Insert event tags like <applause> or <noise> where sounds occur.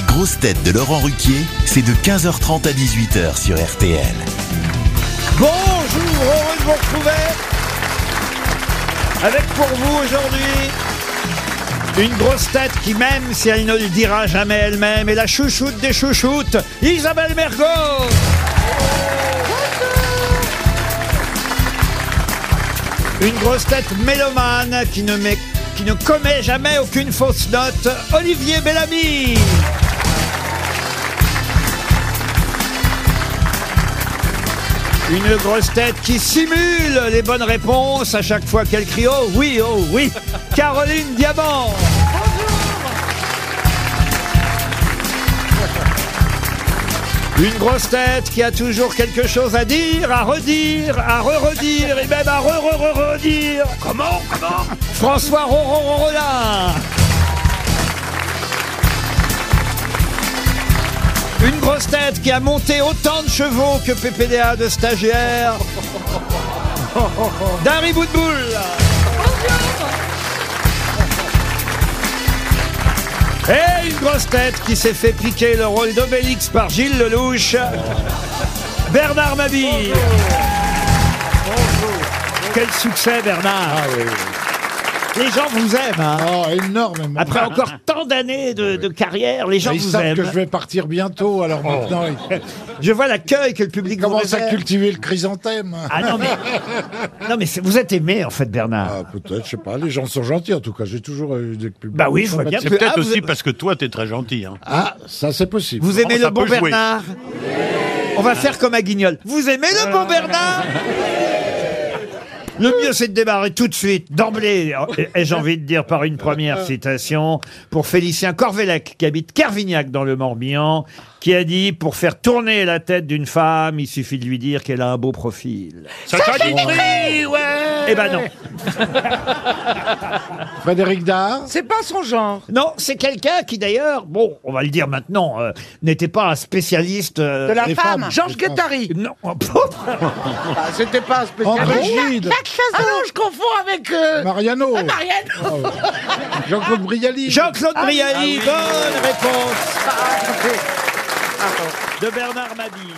grosses têtes de Laurent Ruquier, c'est de 15h30 à 18h sur RTL. Bonjour, heureux de vous retrouver avec pour vous aujourd'hui une grosse tête qui, même si elle ne le dira jamais elle-même, est la chouchoute des chouchoutes, Isabelle Mergo. Une grosse tête mélomane qui ne, met- qui ne commet jamais aucune fausse note, Olivier Bellamy. Une grosse tête qui simule les bonnes réponses à chaque fois qu'elle crie Oh oui, oh oui <laughs> Caroline Diamant. Une grosse tête qui a toujours quelque chose à dire, à redire, à re-redire et même à re-re-re-redire. Comment Comment? François Rollin Une grosse tête qui a monté autant de chevaux que PPDA de stagiaire. <laughs> Dari Boudboul. Et une grosse tête qui s'est fait piquer le rôle d'Obélix par Gilles Lelouch. Bernard Mabille. Quel succès Bernard Les gens vous aiment hein. Oh, énormément. Après encore tant d'années de, de carrière, les gens Ils vous savent aiment. que je vais partir bientôt, alors maintenant ils Je vois l'accueil que le public vous commencent à réserve. cultiver le chrysanthème. Ah non mais, non, mais c'est- vous êtes aimé en fait Bernard. Ah, peut-être, je sais pas. Les gens sont gentils en tout cas. J'ai toujours eu des publics. Bah oui, je vois bien. C'est que- peut-être ah, vous, aussi parce que toi, t'es très gentil. Hein. Ah, ça c'est possible. vous aimez ça le bon peut jouer. Bernard? On va faire comme à Guignol. Vous aimez le bon Bernard? Le mieux, c'est de démarrer tout de suite, d'emblée, et- et j'ai envie de dire par une première citation, pour Félicien Corvélec, qui habite Carvignac dans le Morbihan, qui a dit, pour faire tourner la tête d'une femme, il suffit de lui dire qu'elle a un beau profil. Sacha Guitry, ouais Eh ben non. <laughs> Frédéric Dard. C'est pas son genre. Non, c'est quelqu'un qui d'ailleurs, bon, on va le dire maintenant, euh, n'était pas un spécialiste... euh, De la femme. femmes. Georges. Guettari. Non, <laughs> Ah, C'était pas un spécial. André Gide. Ah non, je confonds avec euh, Mariano. Marianne. Jean-Claude Brialy. Jean-Claude Ah Brialy, ah oui. bonne réponse Ah, de Bernard Mabille.